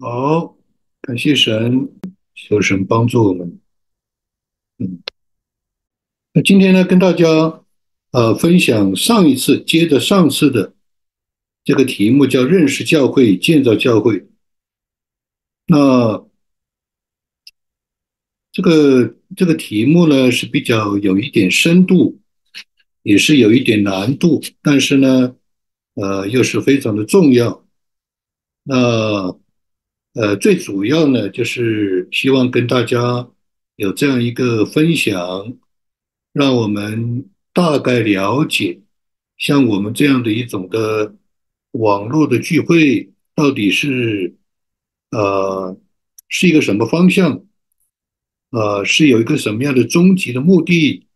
好，感谢神，求神帮助我们。嗯，那今天呢，跟大家呃分享上一次接着上次的这个题目，叫认识教会、建造教会。那这个这个题目呢是比较有一点深度，也是有一点难度，但是呢，呃，又是非常的重要。那，呃最主要呢，就是希望跟大家有这样一个分享，让我们大概了解，像我们这样的一种的网络的聚会，到底是呃是一个什么方向，呃，是有一个什么样的终极的目的，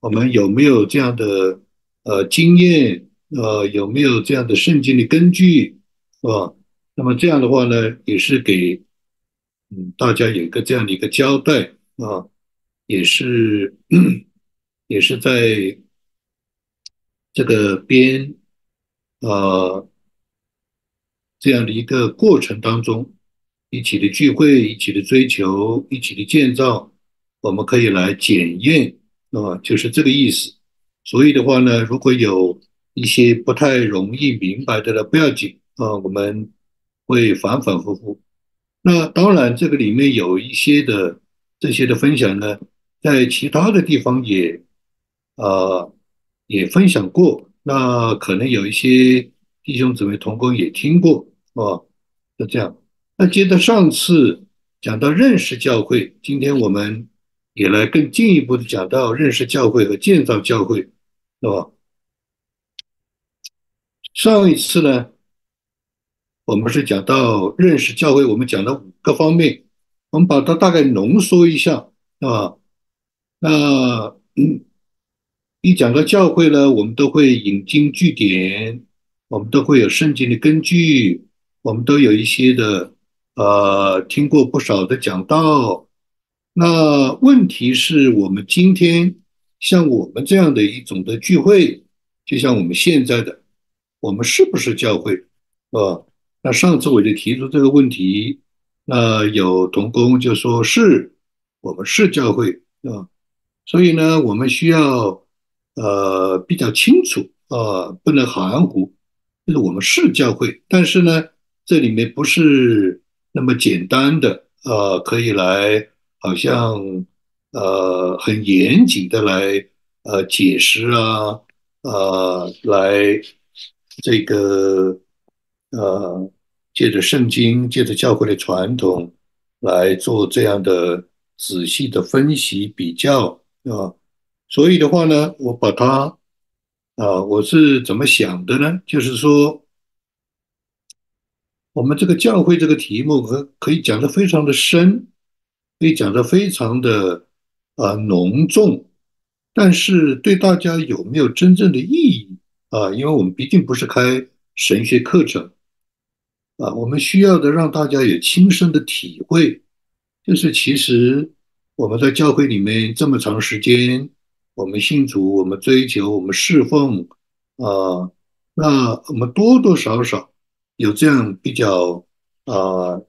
我们有没有这样的呃经验，呃，有没有这样的圣经的根据，是吧？那么这样的话呢，也是给嗯大家有一个这样的一个交代啊，也是也是在这个边啊这样的一个过程当中，一起的聚会，一起的追求，一起的建造，我们可以来检验啊，就是这个意思。所以的话呢，如果有一些不太容易明白的了，不要紧啊，我们会反反复复。那当然，这个里面有一些的这些的分享呢，在其他的地方也呃也分享过。那可能有一些弟兄姊妹同工也听过啊，就这样。那接着上次讲到认识教会，今天我们也来更进一步的讲到认识教会和建造教会，是吧？上一次呢？我们是讲到认识教会，我们讲了五个方面，我们把它大概浓缩一下啊。那嗯，一讲到教会呢，我们都会引经据典，我们都会有圣经的根据，我们都有一些的呃听过不少的讲道。那问题是我们今天像我们这样的一种的聚会，就像我们现在的，我们是不是教会啊？那上次我就提出这个问题，那有同工就说是我们是教会啊，所以呢，我们需要呃比较清楚啊，不能含糊，就是我们是教会，但是呢，这里面不是那么简单的呃，可以来好像呃很严谨的来呃解释啊，呃来这个呃。借着圣经，借着教会的传统来做这样的仔细的分析比较啊，所以的话呢，我把它啊，我是怎么想的呢？就是说，我们这个教会这个题目可可以讲的非常的深，可以讲的非常的啊浓重，但是对大家有没有真正的意义啊？因为我们毕竟不是开神学课程。啊，我们需要的让大家有亲身的体会，就是其实我们在教会里面这么长时间，我们信主，我们追求，我们侍奉，啊，那我们多多少少有这样比较啊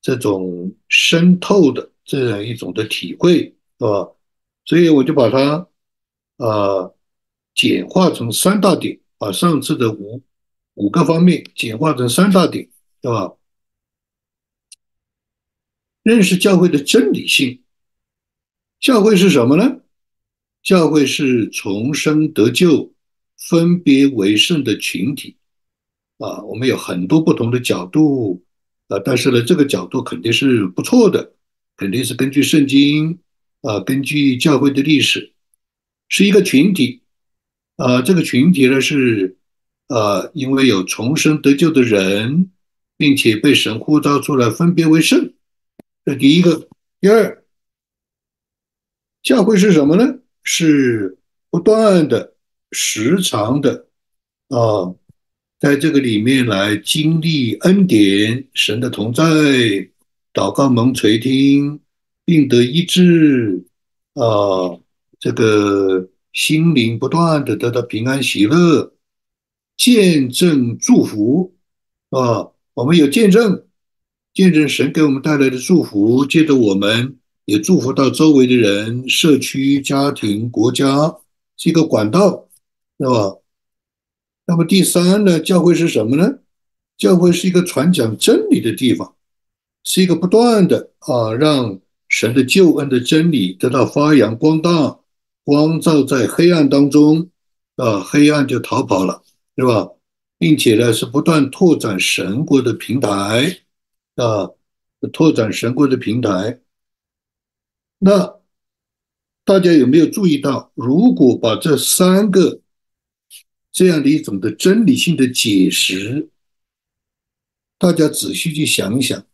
这种深透的这样一种的体会，是吧？所以我就把它啊简化成三大点，把上次的五五个方面简化成三大点。对吧？认识教会的真理性。教会是什么呢？教会是重生得救、分别为圣的群体啊。我们有很多不同的角度啊，但是呢，这个角度肯定是不错的，肯定是根据圣经啊，根据教会的历史，是一个群体啊。这个群体呢是呃，因为有重生得救的人。并且被神呼召出来分别为圣，这第一个。第二，教会是什么呢？是不断的、时常的啊，在这个里面来经历恩典、神的同在、祷告蒙垂听，病得医治啊，这个心灵不断的得到平安喜乐，见证祝福啊。我们有见证，见证神给我们带来的祝福，接着我们也祝福到周围的人、社区、家庭、国家，是一个管道，是吧？那么第三呢？教会是什么呢？教会是一个传讲真理的地方，是一个不断的啊，让神的救恩的真理得到发扬光大，光照在黑暗当中，啊，黑暗就逃跑了，是吧？并且呢，是不断拓展神国的平台，啊，拓展神国的平台。那大家有没有注意到，如果把这三个这样的一种的真理性的解释，大家仔细去想一想，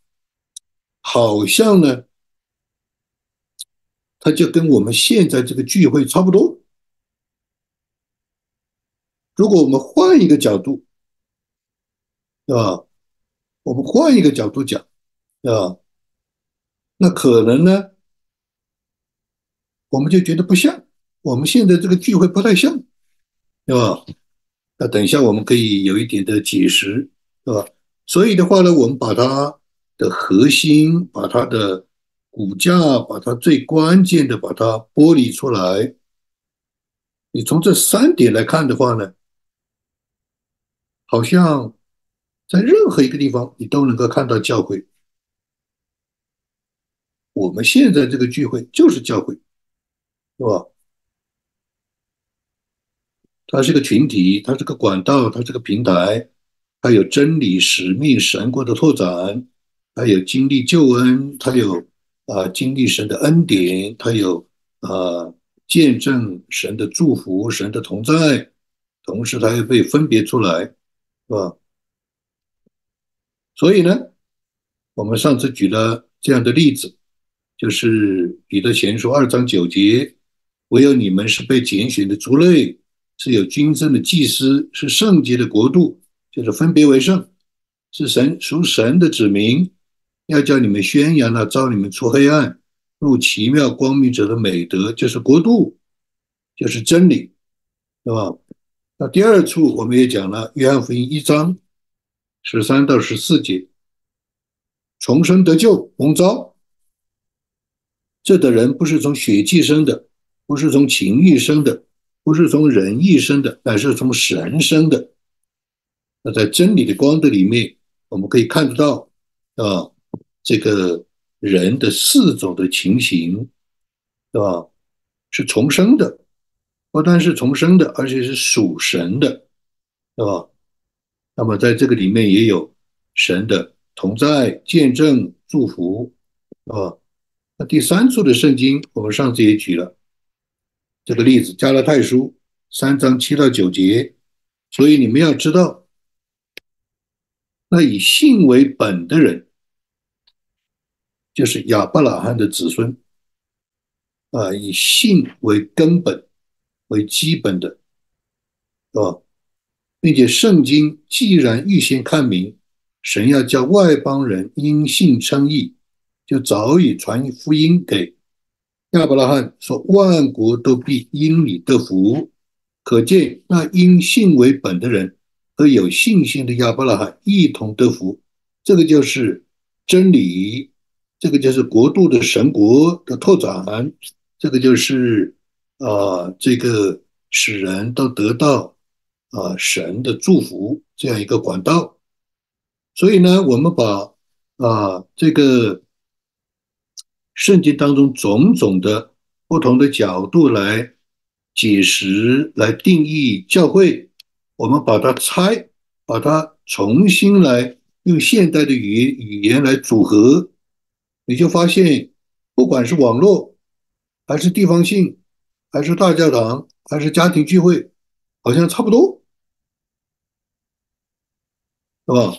好像呢，它就跟我们现在这个聚会差不多。如果我们换一个角度，对吧？我们换一个角度讲，对吧？那可能呢，我们就觉得不像，我们现在这个聚会不太像，对吧？那等一下我们可以有一点的解释，对吧？所以的话呢，我们把它的核心、把它的骨架、把它最关键的把它剥离出来。你从这三点来看的话呢，好像。在任何一个地方，你都能够看到教会。我们现在这个聚会就是教会，是吧？它是个群体，它是个管道，它是个平台，它有真理、使命、神国的拓展，它有经历救恩，它有啊经历神的恩典，它有啊见证神的祝福、神的同在，同时它又被分别出来，是吧？所以呢，我们上次举了这样的例子，就是彼得前书二章九节，唯有你们是被拣选的族类，是有君尊的祭司，是圣洁的国度，就是分别为圣，是神属神的子民，要叫你们宣扬那招你们出黑暗入奇妙光明者的美德，就是国度，就是真理，对吧？那第二处我们也讲了约翰福音一章。十三到十四节，重生得救蒙召，这的人不是从血气生的，不是从情欲生的，不是从人意生的，乃是从神生的。那在真理的光的里面，我们可以看得到啊，这个人的四种的情形，是吧？是重生的，不但是重生的，而且是属神的，是吧？那么在这个里面也有神的同在、见证、祝福，啊。那第三处的圣经，我们上次也举了这个例子，《加拉太书》三章七到九节。所以你们要知道，那以信为本的人，就是亚伯拉罕的子孙，啊，以信为根本、为基本的，是吧？并且圣经既然预先看明，神要叫外邦人因信称义，就早已传福音给亚伯拉罕，说万国都必因你得福。可见那因信为本的人和有信心的亚伯拉罕一同得福。这个就是真理，这个就是国度的神国的拓展，这个就是啊，这个使人都得到。啊，神的祝福这样一个管道，所以呢，我们把啊这个圣经当中种种的不同的角度来解释、来定义教会，我们把它拆，把它重新来用现代的语言语言来组合，你就发现，不管是网络，还是地方性，还是大教堂，还是家庭聚会，好像差不多。是吧？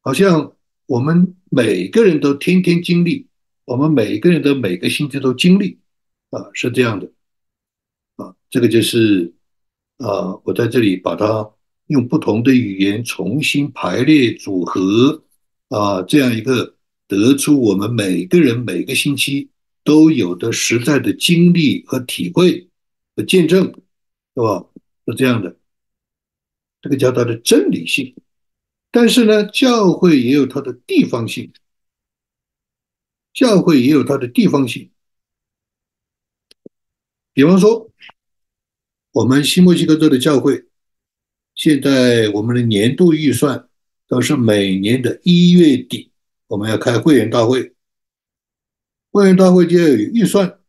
好像我们每个人都天天经历，我们每个人都每个星期都经历，啊，是这样的，啊，这个就是啊，我在这里把它用不同的语言重新排列组合，啊，这样一个得出我们每个人每个星期都有的实在的经历和体会和见证，是吧？是这样的，这个叫它的真理性。但是呢，教会也有它的地方性，教会也有它的地方性。比方说，我们新墨西哥州的教会，现在我们的年度预算都是每年的一月底，我们要开会员大会，会员大会就要有预算，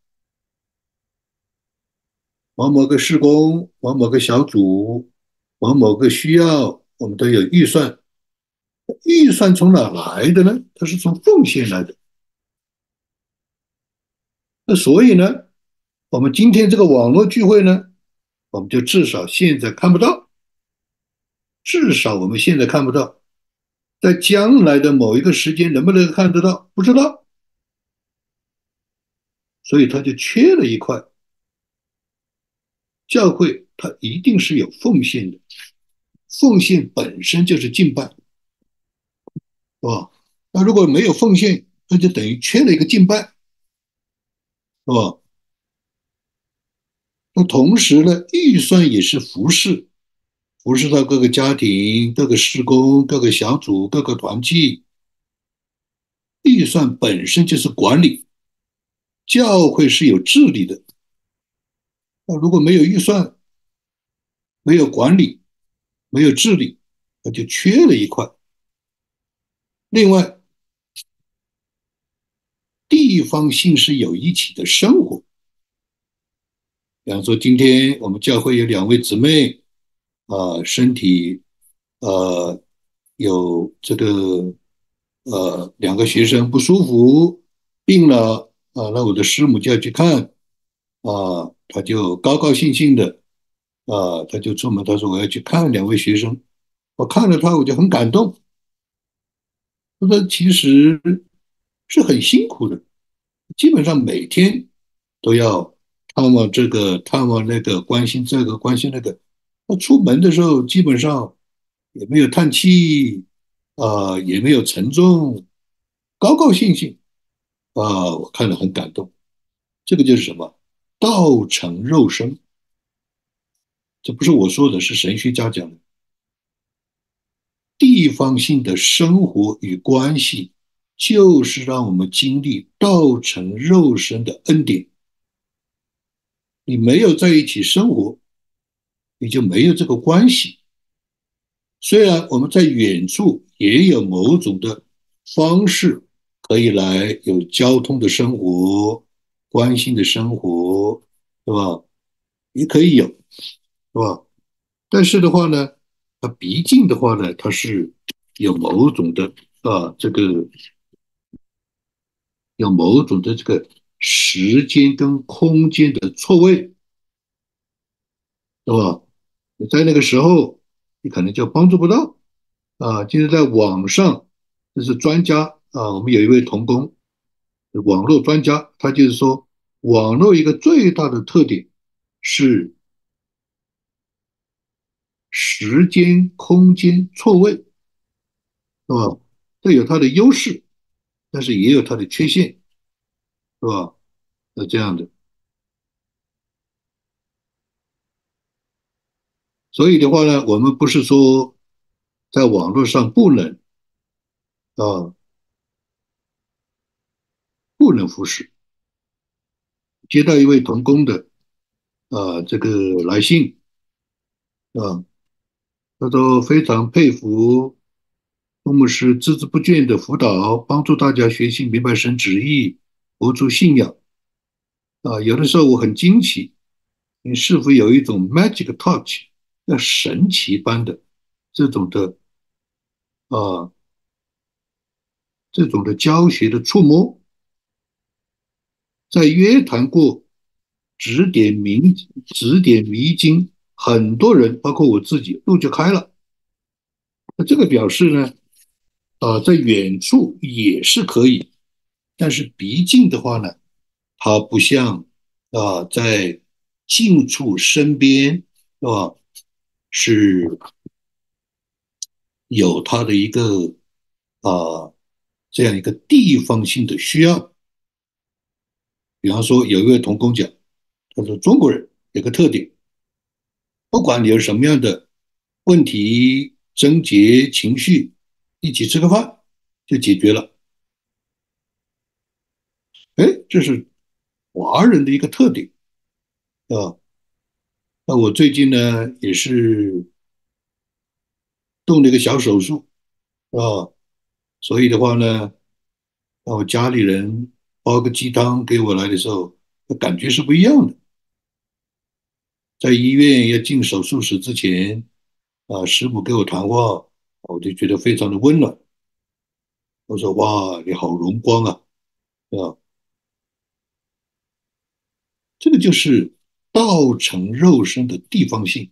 某某个施工，某某个小组，某某个需要，我们都有预算。预算从哪来的呢？它是从奉献来的。那所以呢？我们今天这个网络聚会呢，我们就至少现在看不到，至少我们现在看不到，在将来的某一个时间能不能看得到，不知道，所以它就缺了一块。教会它一定是有奉献的，奉献本身就是敬拜，吧？那如果没有奉献，那就等于缺了一个敬拜，是吧？那同时呢，预算也是服饰，服饰到各个家庭、各个施工、各个小组、各个团体。预算本身就是管理，教会是有治理的。那如果没有预算，没有管理，没有治理，那就缺了一块。另外，地方性是有一起的生活。比方说，今天我们教会有两位姊妹，啊，身体，呃，有这个，呃，两个学生不舒服，病了，啊，那我的师母就要去看，啊，他就高高兴兴的，啊，他就出门，他说我要去看两位学生，我看了他，我就很感动。他其实是很辛苦的，基本上每天都要。探望这个，探望那个，关心这个，关心那个。他出门的时候基本上也没有叹气，啊，也没有沉重，高高兴兴，啊，我看了很感动。这个就是什么？道成肉身。这不是我说的，是神学家讲的。地方性的生活与关系，就是让我们经历道成肉身的恩典。你没有在一起生活，你就没有这个关系。虽然我们在远处也有某种的方式可以来有交通的生活、关心的生活，对吧？也可以有，是吧？但是的话呢，它毕竟的话呢，它是有某种的啊，这个有某种的这个。时间跟空间的错位，对吧？你在那个时候，你可能就帮助不到啊。就是在网上，这是专家啊。我们有一位同工，网络专家，他就是说，网络一个最大的特点是时间空间错位，是吧？这有它的优势，但是也有它的缺陷。是吧？那这样的，所以的话呢，我们不是说在网络上不能啊，不能忽视。接到一位同工的啊这个来信啊，他说非常佩服我们是孜孜不倦的辅导，帮助大家学习明白神旨意。活出信仰啊！有的时候我很惊奇，你是否有一种 magic touch，那神奇般的这种的啊，这种的教学的触摸，在约谈过指点迷指点迷津，很多人包括我自己路就开了。那这个表示呢，啊，在远处也是可以。但是毕竟的话呢，它不像啊，在近处身边是吧？是有它的一个啊这样一个地方性的需要。比方说，有一位同工讲，他说中国人有个特点，不管你有什么样的问题、症结、情绪，一起吃个饭就解决了。哎这是华人的一个特点啊。那我最近呢也是动了一个小手术啊，所以的话呢，那我家里人煲个鸡汤给我来的时候，感觉是不一样的。在医院要进手术室之前，啊，师傅给我谈话，我就觉得非常的温暖。我说：“哇，你好荣光啊，啊，这个就是道成肉身的地方性。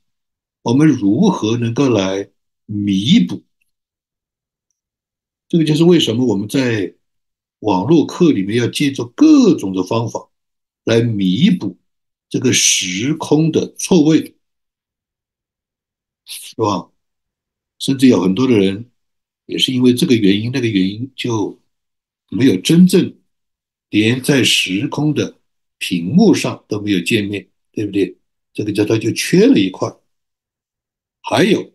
我们如何能够来弥补？这个就是为什么我们在网络课里面要借助各种的方法来弥补这个时空的错位，是吧？甚至有很多的人。”也是因为这个原因，那个原因就没有真正连在时空的屏幕上都没有见面，对不对？这个叫它就缺了一块。还有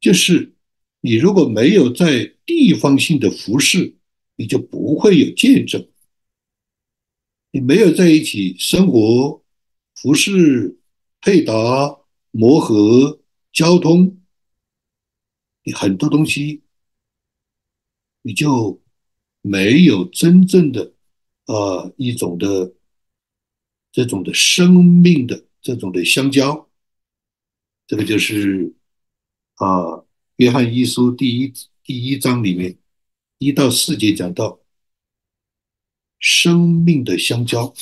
就是，你如果没有在地方性的服饰，你就不会有见证。你没有在一起生活、服饰、配搭、磨合、交通，你很多东西。你就没有真正的呃一种的这种的生命的这种的相交，这个就是啊约翰一书第一第一章里面一到四节讲到生命的相交，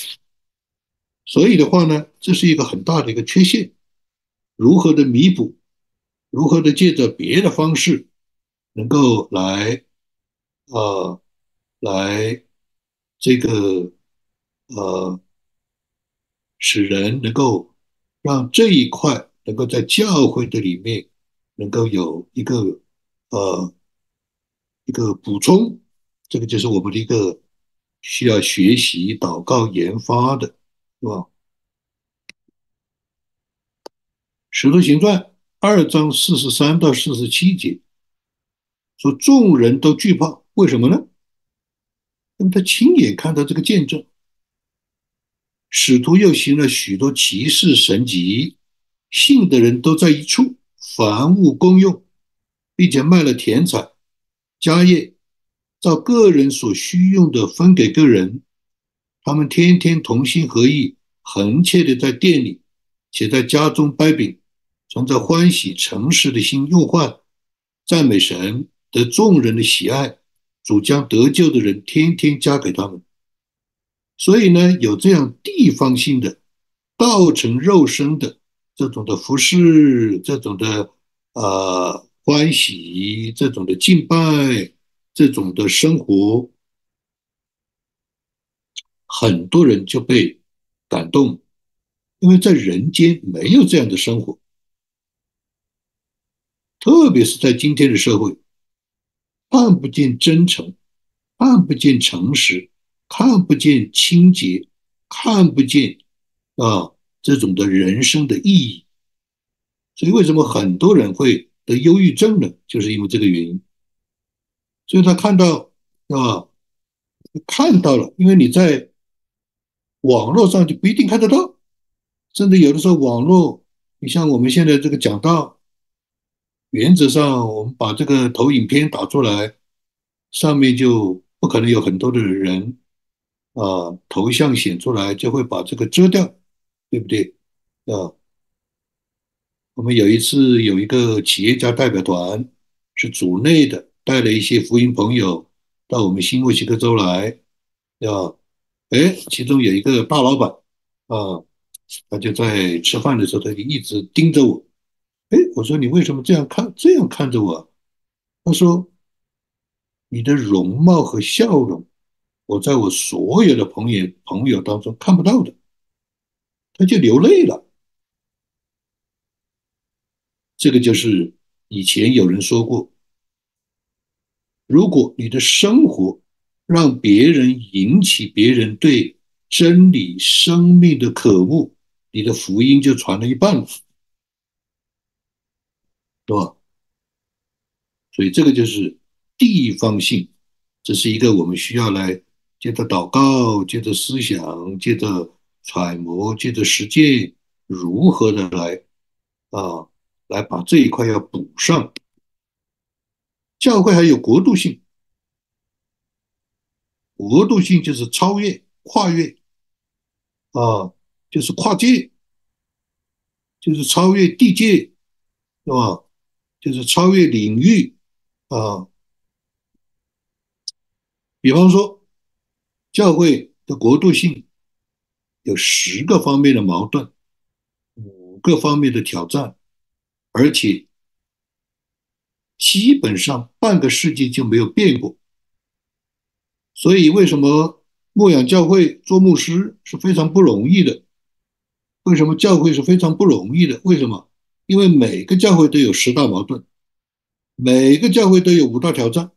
所以的话呢，这是一个很大的一个缺陷，如何的弥补，如何的借着别的方式能够来。呃，来这个呃，使人能够让这一块能够在教会的里面能够有一个呃一个补充，这个就是我们的一个需要学习、祷告、研发的，是吧？使徒行传二章四十三到四十七节说，众人都惧怕。为什么呢？因为他亲眼看到这个见证，使徒又行了许多奇事神迹，信的人都在一处，凡物公用，并且卖了田产、家业，照个人所需用的分给个人。他们天天同心合意，恒切的在店里，且在家中掰饼，存着欢喜诚实的心用饭，赞美神，得众人的喜爱。主将得救的人天天加给他们，所以呢，有这样地方性的道成肉身的这种的服饰，这种的呃欢喜，这种的敬拜，这种的生活，很多人就被感动，因为在人间没有这样的生活，特别是在今天的社会。看不见真诚，看不见诚实，看不见清洁，看不见啊这种的人生的意义。所以为什么很多人会得忧郁症呢？就是因为这个原因。所以他看到啊，看到了，因为你在网络上就不一定看得到，甚至有的时候网络，你像我们现在这个讲道。原则上，我们把这个投影片打出来，上面就不可能有很多的人啊，头像显出来就会把这个遮掉，对不对？啊，我们有一次有一个企业家代表团是组内的，带了一些福音朋友到我们新墨西哥州来，啊，哎，其中有一个大老板啊，他就在吃饭的时候，他就一直盯着我。哎，我说你为什么这样看这样看着我？他说：“你的容貌和笑容，我在我所有的朋友朋友当中看不到的。”他就流泪了。这个就是以前有人说过：如果你的生活让别人引起别人对真理、生命的渴慕，你的福音就传了一半了。是吧？所以这个就是地方性，这是一个我们需要来接着祷告，接着思想，接着揣摩，接着实践，如何的来啊，来把这一块要补上。教会还有国度性，国度性就是超越、跨越啊，就是跨界，就是超越地界，是吧？就是超越领域啊。比方说，教会的国度性有十个方面的矛盾，五个方面的挑战，而且基本上半个世纪就没有变过。所以，为什么牧养教会做牧师是非常不容易的？为什么教会是非常不容易的？为什么？因为每个教会都有十大矛盾，每个教会都有五大挑战。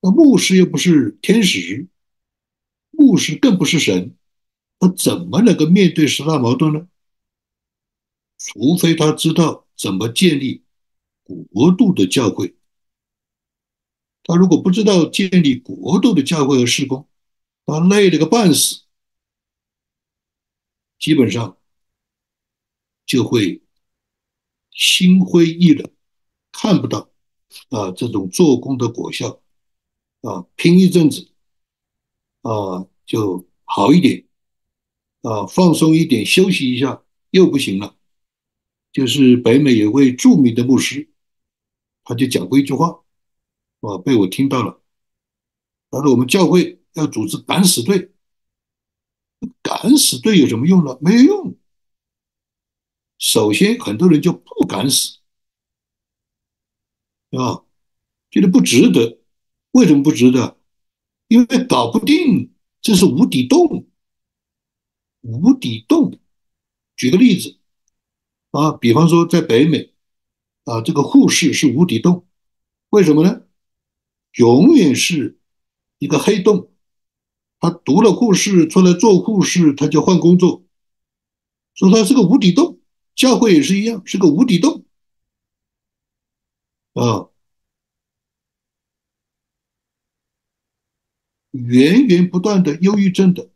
那牧师又不是天使，牧师更不是神，他怎么能够面对十大矛盾呢？除非他知道怎么建立国度的教会。他如果不知道建立国度的教会和事工，他累了个半死，基本上就会心灰意冷，看不到啊这种做工的果效。啊，拼一阵子，啊，就好一点，啊，放松一点，休息一下，又不行了。就是北美有位著名的牧师，他就讲过一句话，啊，被我听到了。他说：“我们教会要组织敢死队，敢死队有什么用呢？没有用。首先，很多人就不敢死，啊，觉得不值得。”为什么不值得？因为搞不定，这是无底洞。无底洞。举个例子啊，比方说在北美啊，这个护士是无底洞。为什么呢？永远是一个黑洞。他读了护士出来做护士，他就换工作，说他是个无底洞。教会也是一样，是个无底洞啊。源源不断的忧郁症的，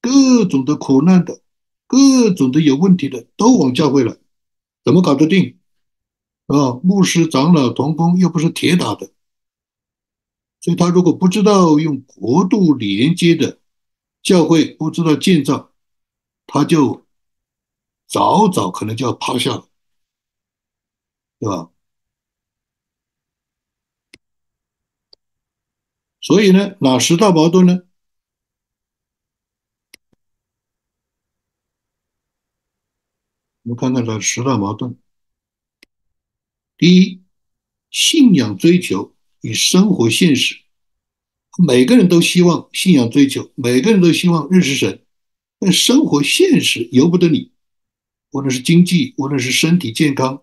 各种的苦难的，各种的有问题的，都往教会来，怎么搞得定？啊，牧师、长老、同工又不是铁打的，所以他如果不知道用国度连接的教会，不知道建造，他就早早可能就要趴下了，对吧？所以呢，哪十大矛盾呢？我们看看这十大矛盾。第一，信仰追求与生活现实，每个人都希望信仰追求，每个人都希望认识神，但生活现实由不得你。无论是经济，无论是身体健康，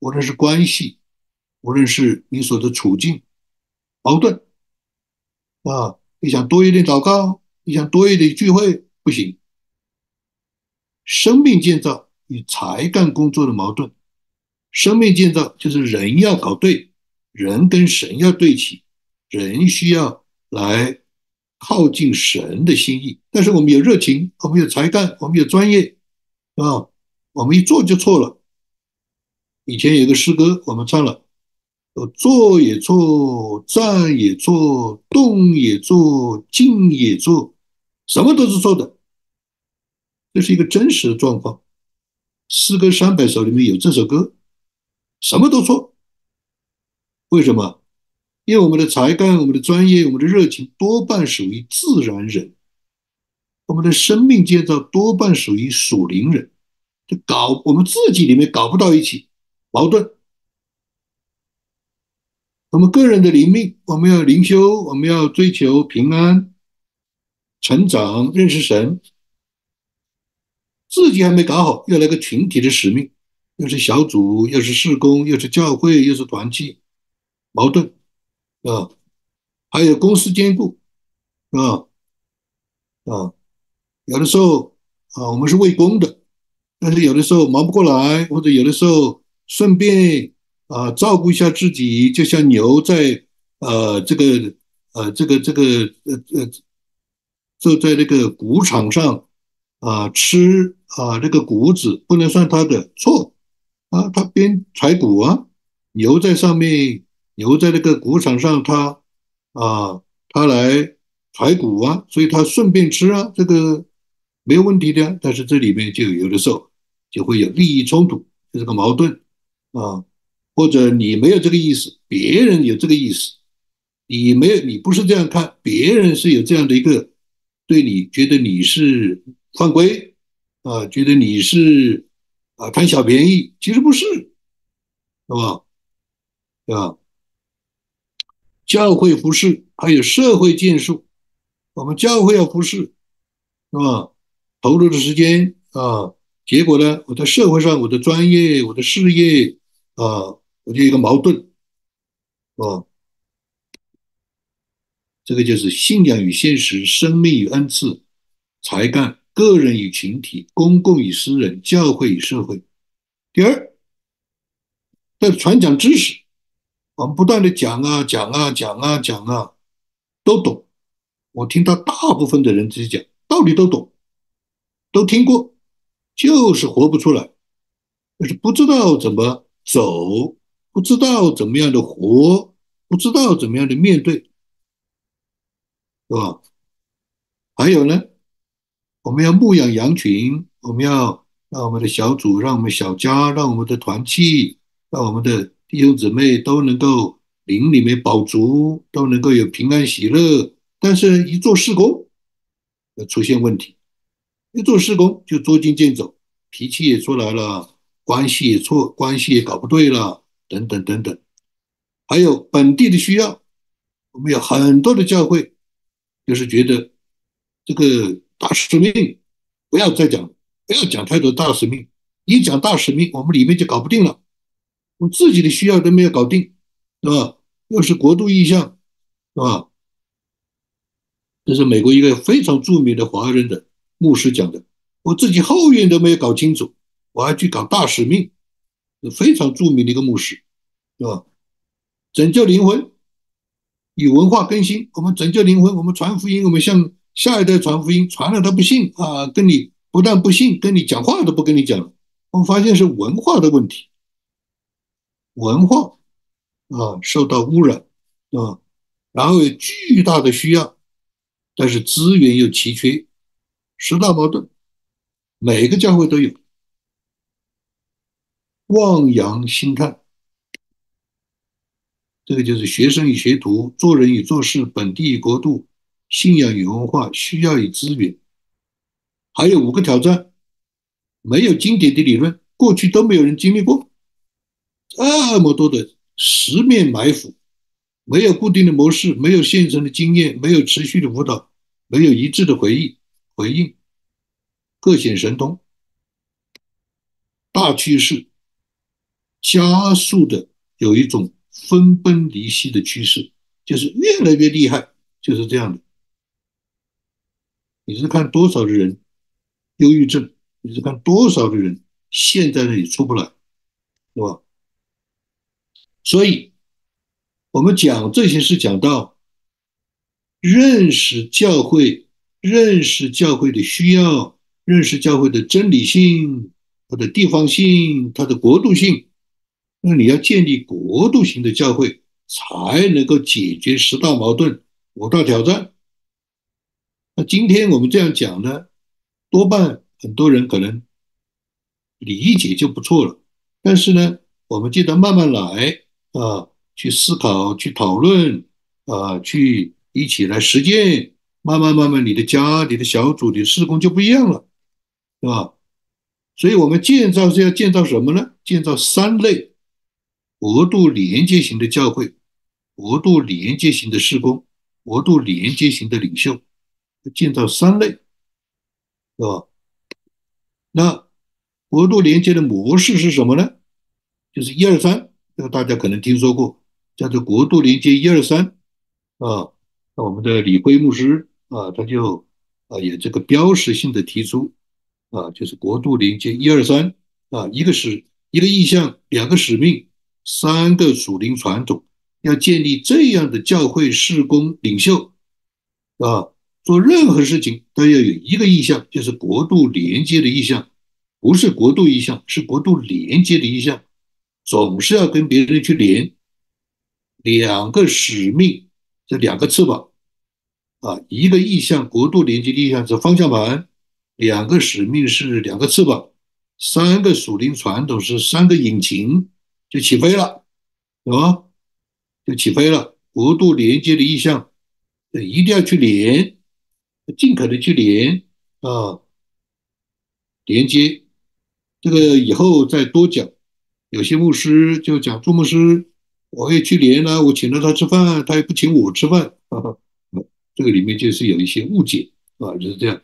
无论是关系，无论是你所的处境，矛盾。啊，你想多一点祷告，你想多一点聚会，不行。生命建造与才干工作的矛盾，生命建造就是人要搞对，人跟神要对齐，人需要来靠近神的心意。但是我们有热情，我们有才干，我们有专业，啊，我们一做就错了。以前有个诗歌，我们唱了。坐也错，站也错，动也错，静也错，什么都是错的。这是一个真实的状况。诗歌三百首里面有这首歌，什么都错。为什么？因为我们的才干、我们的专业、我们的热情多半属于自然人，我们的生命建造多半属于属灵人，就搞我们自己里面搞不到一起，矛盾。我们个人的灵命，我们要灵修，我们要追求平安、成长、认识神。自己还没搞好，又来个群体的使命，又是小组，又是事工，又是教会，又是团契，矛盾啊！还有公司兼顾啊啊！有的时候啊，我们是为公的，但是有的时候忙不过来，或者有的时候顺便。啊，照顾一下自己，就像牛在呃这个呃这个这个呃呃坐在那个谷场上啊吃啊那个谷子，不能算他的错啊，他边采谷啊，牛在上面，牛在那个谷场上，他啊他来采谷啊，所以他顺便吃啊，这个没有问题的。但是这里面就有的时候就会有利益冲突，就是个矛盾啊，或者你没有这个意思，别人有这个意思，你没有，你不是这样看，别人是有这样的一个。对你觉得你是犯规啊？觉得你是啊贪小便宜？其实不是，是吧？对吧？教会服饰还有社会建树，我们教会要服饰，是吧？投入的时间啊，结果呢？我在社会上，我的专业，我的事业啊，我就一个矛盾，啊。这个就是信仰与现实、生命与恩赐、才干、个人与群体、公共与私人、教会与社会。第二，在传讲知识，我们不断的讲啊讲啊讲啊讲啊，都懂。我听到大部分的人自己讲，道理都懂，都听过，就是活不出来，就是不知道怎么走，不知道怎么样的活，不知道怎么样的面对。是吧？还有呢，我们要牧养羊群，我们要让我们的小组、让我们小家、让我们的团契、让我们的弟兄姊妹都能够灵里面饱足，都能够有平安喜乐。但是，一做事工，要出现问题；一做事工就捉襟见肘，脾气也出来了，关系也错，关系也搞不对了，等等等等。还有本地的需要，我们有很多的教会。就是觉得这个大使命不要再讲，不要讲太多大使命。一讲大使命，我们里面就搞不定了，我自己的需要都没有搞定，是吧？又是国度意向，是吧？这是美国一个非常著名的华人的牧师讲的。我自己后院都没有搞清楚，我还去搞大使命，非常著名的一个牧师，是吧？拯救灵魂。以文化更新，我们拯救灵魂，我们传福音，我们向下一代传福音，传了他不信啊，跟你不但不信，跟你讲话都不跟你讲。我们发现是文化的问题，文化啊受到污染啊，然后有巨大的需要，但是资源又奇缺，十大矛盾，每个教会都有，望洋兴叹。这个就是学生与学徒、做人与做事、本地与国度、信仰与文化、需要与资源，还有五个挑战。没有经典的理论，过去都没有人经历过那么多的十面埋伏，没有固定的模式，没有现成的经验，没有持续的辅导，没有一致的回应，回应各显神通，大趋势加速的有一种。分崩离析的趋势就是越来越厉害，就是这样的。你是看多少的人忧郁症？你是看多少的人现在呢也出不来，是吧？所以，我们讲这些是讲到认识教会，认识教会的需要，认识教会的真理性、它的地方性、它的国度性。那你要建立国度型的教会，才能够解决十大矛盾、五大挑战。那今天我们这样讲呢，多半很多人可能理解就不错了。但是呢，我们记得慢慢来啊，去思考、去讨论啊，去一起来实践。慢慢慢慢，你的家、你的小组、你的施工就不一样了，对吧？所以，我们建造是要建造什么呢？建造三类。国度连接型的教会，国度连接型的施工，国度连接型的领袖，建造三类，是吧？那国度连接的模式是什么呢？就是一二三，这个大家可能听说过，叫做国度连接一二三啊。那我们的李辉牧师啊，他就啊有这个标识性的提出啊，就是国度连接一二三啊，一个是一个意向，两个使命。三个属灵传统，要建立这样的教会事工领袖啊，做任何事情都要有一个意向，就是国度连接的意向，不是国度意向，是国度连接的意向，总是要跟别人去连。两个使命，这两个翅膀啊，一个意向，国度连接的意向是方向盘，两个使命是两个翅膀，三个属灵传统是三个引擎，就起飞了，啊。就起飞了，国度连接的意向，一定要去连，尽可能去连啊，连接。这个以后再多讲。有些牧师就讲，朱牧师，我也去连了，我请了他吃饭，他也不请我吃饭，这个里面就是有一些误解啊，就是这样。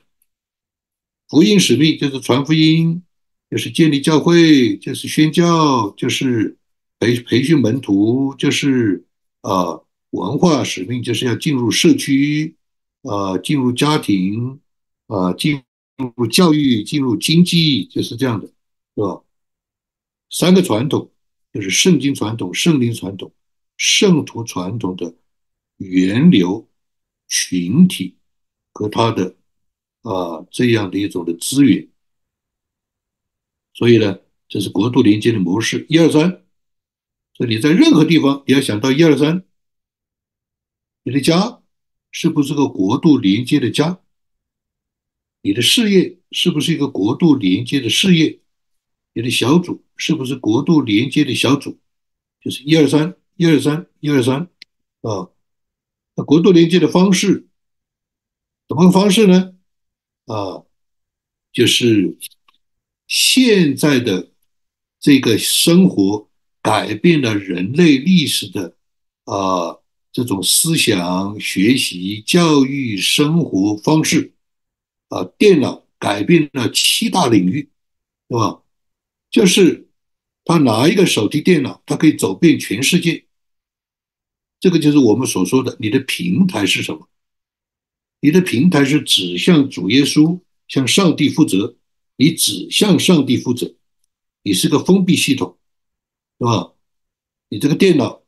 福音使命就是传福音，就是建立教会，就是宣教，就是培培训门徒，就是。啊，文化使命就是要进入社区，啊，进入家庭，啊，进入教育，进入经济，就是这样的，是吧？三个传统就是圣经传统、圣灵传统、圣徒传统的源流群体和他的啊这样的一种的资源，所以呢，这是国度连接的模式，一二三。所以你在任何地方，你要想到一二三，你的家是不是个国度连接的家？你的事业是不是一个国度连接的事业？你的小组是不是国度连接的小组？就是一二三，一二三，一二三啊。那国度连接的方式，怎么个方式呢？啊，就是现在的这个生活。改变了人类历史的啊这种思想、学习、教育、生活方式啊，电脑改变了七大领域，对吧？就是他拿一个手提电脑，他可以走遍全世界。这个就是我们所说的，你的平台是什么？你的平台是指向主耶稣，向上帝负责。你指向上帝负责，你是个封闭系统。是吧？你这个电脑，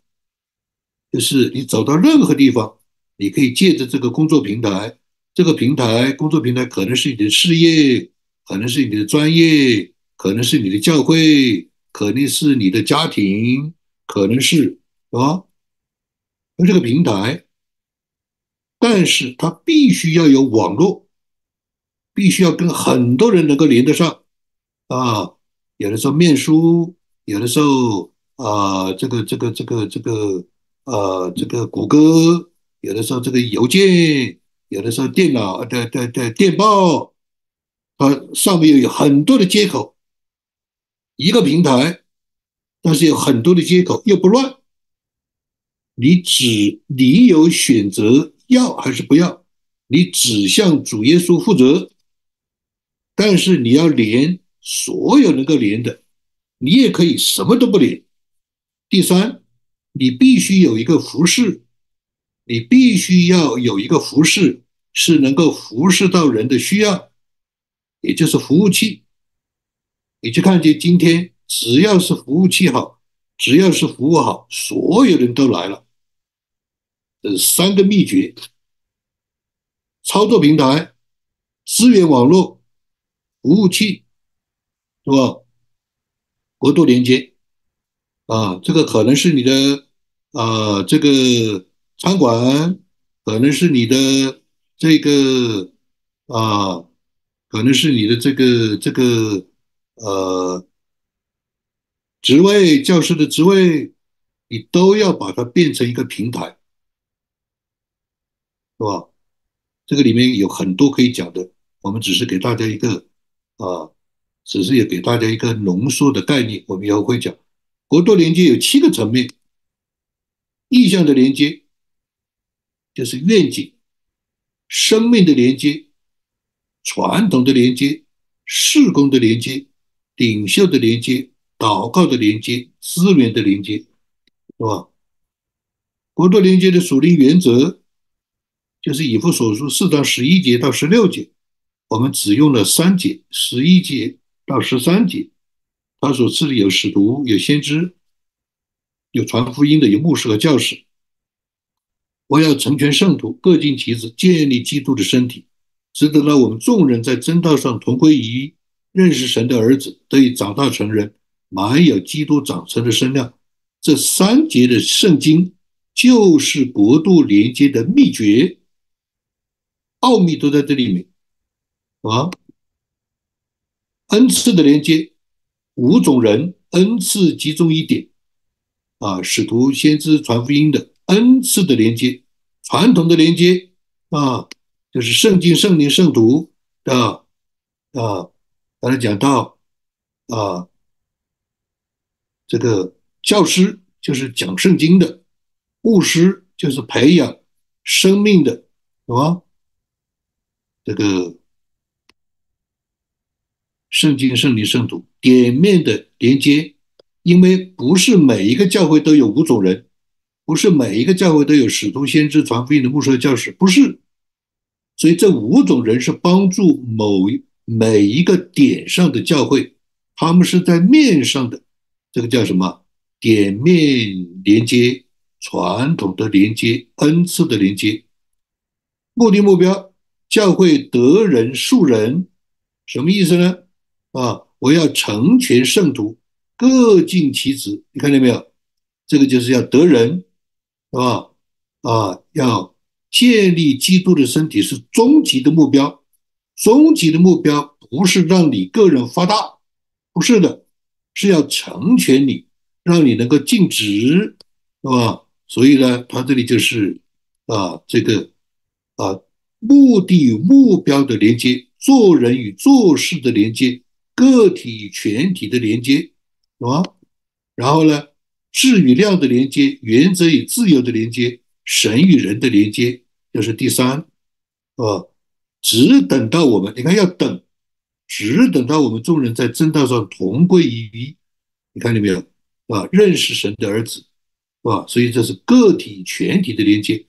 就是你走到任何地方，你可以借着这个工作平台，这个平台工作平台可能是你的事业，可能是你的专业，可能是你的教会，可能是你的家庭，可能是啊，那这个平台，但是它必须要有网络，必须要跟很多人能够连得上啊，有的时候面书。有的时候啊，这个这个这个这个呃，这个谷歌，有的时候这个邮件，有的时候电脑的的的电报，它上面有很多的接口，一个平台，但是有很多的接口又不乱，你只你有选择要还是不要，你只向主耶稣负责，但是你要连所有能够连的。你也可以什么都不连。第三，你必须有一个服饰，你必须要有一个服饰是能够服侍到人的需要，也就是服务器。你去看见今天，只要是服务器好，只要是服务好，所有人都来了。这三个秘诀：操作平台、资源网络、服务器，是吧？国度连接啊，这个可能是你的啊，这个餐馆，可能是你的这个啊，可能是你的这个这个呃职位，教师的职位，你都要把它变成一个平台，是吧？这个里面有很多可以讲的，我们只是给大家一个啊。只是也给大家一个浓缩的概念，我们以后会讲。国度连接有七个层面：意向的连接，就是愿景；生命的连接；传统的连接；事工的连接；领袖的连接；祷告的连接；资源的连接，是吧？国度连接的属灵原则，就是以弗所书四章十一节到十六节，我们只用了三节，十一节。到十三节，他所赐的有使徒，有先知，有传福音的，有牧师和教士。我要成全圣徒，各尽其职，建立基督的身体，使得让我们众人在真道上同归于一，认识神的儿子，得以长大成人，满有基督长成的身量。这三节的圣经就是国度连接的秘诀，奥秘都在这里面啊。恩赐的连接，五种人恩赐集中一点啊，使徒先知传福音的。恩赐的连接，传统的连接啊，就是圣经、圣灵、圣徒的啊。刚才讲到啊，这个教师就是讲圣经的，牧师就是培养生命的，什么？这个圣经、圣灵、圣徒点面的连接，因为不是每一个教会都有五种人。不是每一个教会都有使徒、先知、传福音的牧师和、教师，不是。所以这五种人是帮助某一每一个点上的教会，他们是在面上的，这个叫什么？点面连接，传统的连接，恩赐的连接。目的目标，教会得人数人，什么意思呢？啊，我要成全圣徒，各尽其职。你看见没有？这个就是要得人。是吧？啊，要建立基督的身体是终极的目标，终极的目标不是让你个人发大，不是的，是要成全你，让你能够尽职，是吧？所以呢，他这里就是啊，这个啊，目的与目标的连接，做人与做事的连接，个体与全体的连接，是吧？然后呢？质与量的连接，原则与自由的连接，神与人的连接，就是第三，啊，只等到我们，你看要等，只等到我们众人在正道上同归于一，你看见没有？啊，认识神的儿子，啊，所以这是个体全体的连接，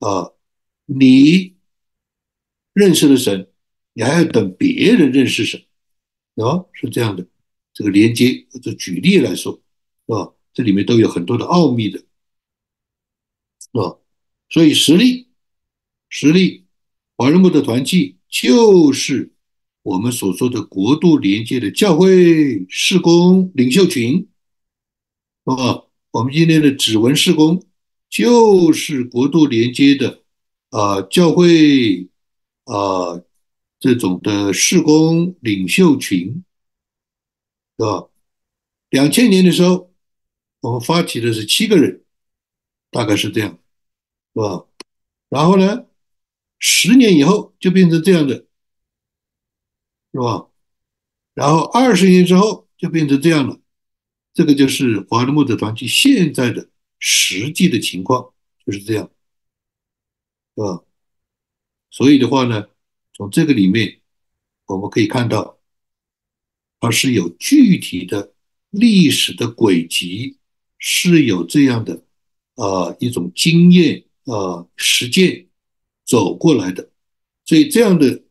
啊，你认识了神，你还要等别人认识神，啊，是这样的，这个连接，就举例来说，啊。这里面都有很多的奥秘的，啊，所以实力，实力，华人部的团契就是我们所说的国度连接的教会事工领袖群，啊，我们今天的指纹事工就是国度连接的啊教会啊这种的事工领袖群，是吧？两千年的时候。我们发起的是七个人，大概是这样，是吧？然后呢，十年以后就变成这样的，是吧？然后二十年之后就变成这样了，这个就是华人木的团体现在的实际的情况就是这样，是吧？所以的话呢，从这个里面我们可以看到，它是有具体的历史的轨迹。是有这样的，呃，一种经验，呃，实践走过来的，所以这样的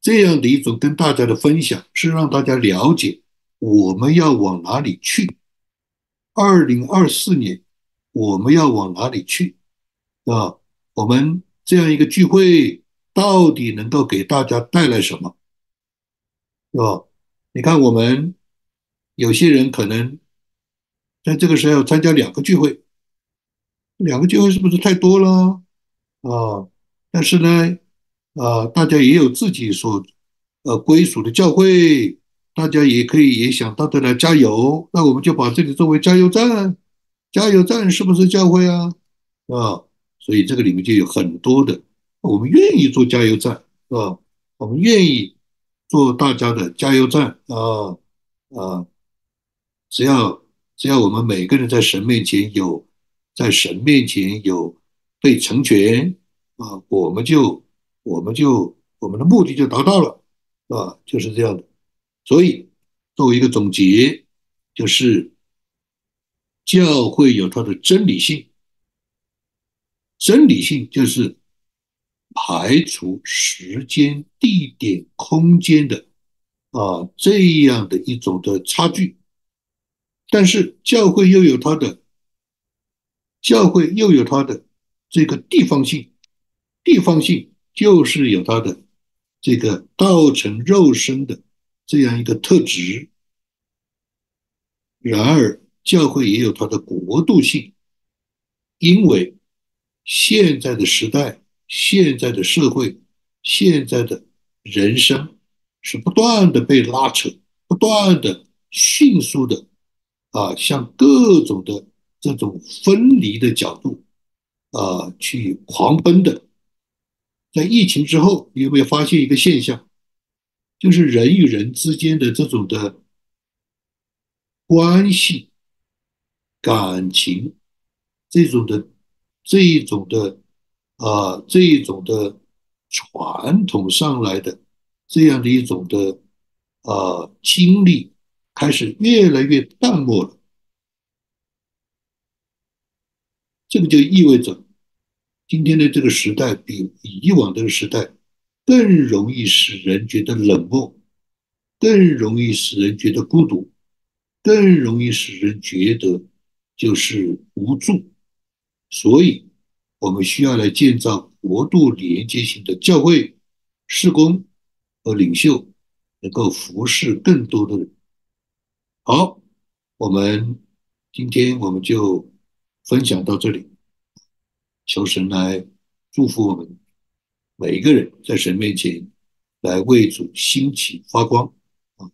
这样的一种跟大家的分享，是让大家了解我们要往哪里去。二零二四年我们要往哪里去？啊，我们这样一个聚会到底能够给大家带来什么？是吧？你看，我们有些人可能。在这个时候要参加两个聚会，两个聚会是不是太多了啊？但是呢，啊，大家也有自己所呃归属的教会，大家也可以也想到这来加油。那我们就把这里作为加油站，加油站是不是教会啊？啊，所以这个里面就有很多的，我们愿意做加油站，啊，我们愿意做大家的加油站啊啊，只要。只要我们每个人在神面前有，在神面前有被成全啊，我们就我们就我们的目的就达到了啊，就是这样的。所以作为一个总结，就是教会有它的真理性，真理性就是排除时间、地点、空间的啊这样的一种的差距。但是教会又有它的教会又有它的这个地方性，地方性就是有它的这个道成肉身的这样一个特质。然而，教会也有它的国度性，因为现在的时代、现在的社会、现在的人生是不断的被拉扯，不断的迅速的啊，向各种的这种分离的角度啊去狂奔的。在疫情之后，你有没有发现一个现象，就是人与人之间的这种的关系？感情这种的这一种的啊这一种的传统上来的这样的一种的啊经历开始越来越淡漠了，这个就意味着今天的这个时代比以往这个时代更容易使人觉得冷漠，更容易使人觉得孤独，更容易使人觉得。就是无助，所以我们需要来建造国度连接型的教会、施工和领袖，能够服侍更多的人。好，我们今天我们就分享到这里，求神来祝福我们每一个人，在神面前来为主兴起发光啊！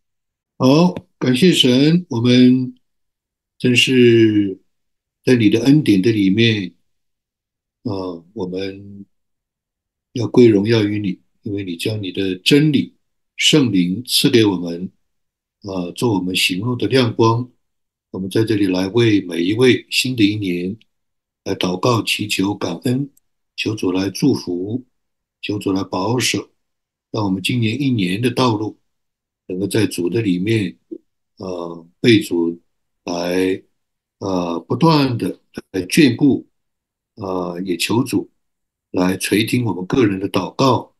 好，感谢神，我们。真是在你的恩典的里面，啊，我们要归荣耀于你，因为你将你的真理、圣灵赐给我们，啊，做我们行路的亮光。我们在这里来为每一位新的一年来祷告、祈求、感恩，求主来祝福，求主来保守，让我们今年一年的道路能够在主的里面，呃，被主。来，呃，不断的来眷顾，呃，也求主来垂听我们个人的祷告，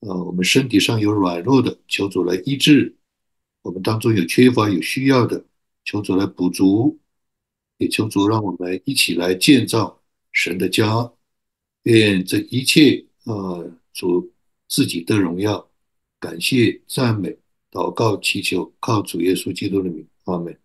呃，我们身体上有软弱的，求主来医治；我们当中有缺乏、有需要的，求主来补足；也求主让我们一起来建造神的家。愿这一切，呃，主自己的荣耀，感谢、赞美、祷告、祈求，靠主耶稣基督的名，阿门。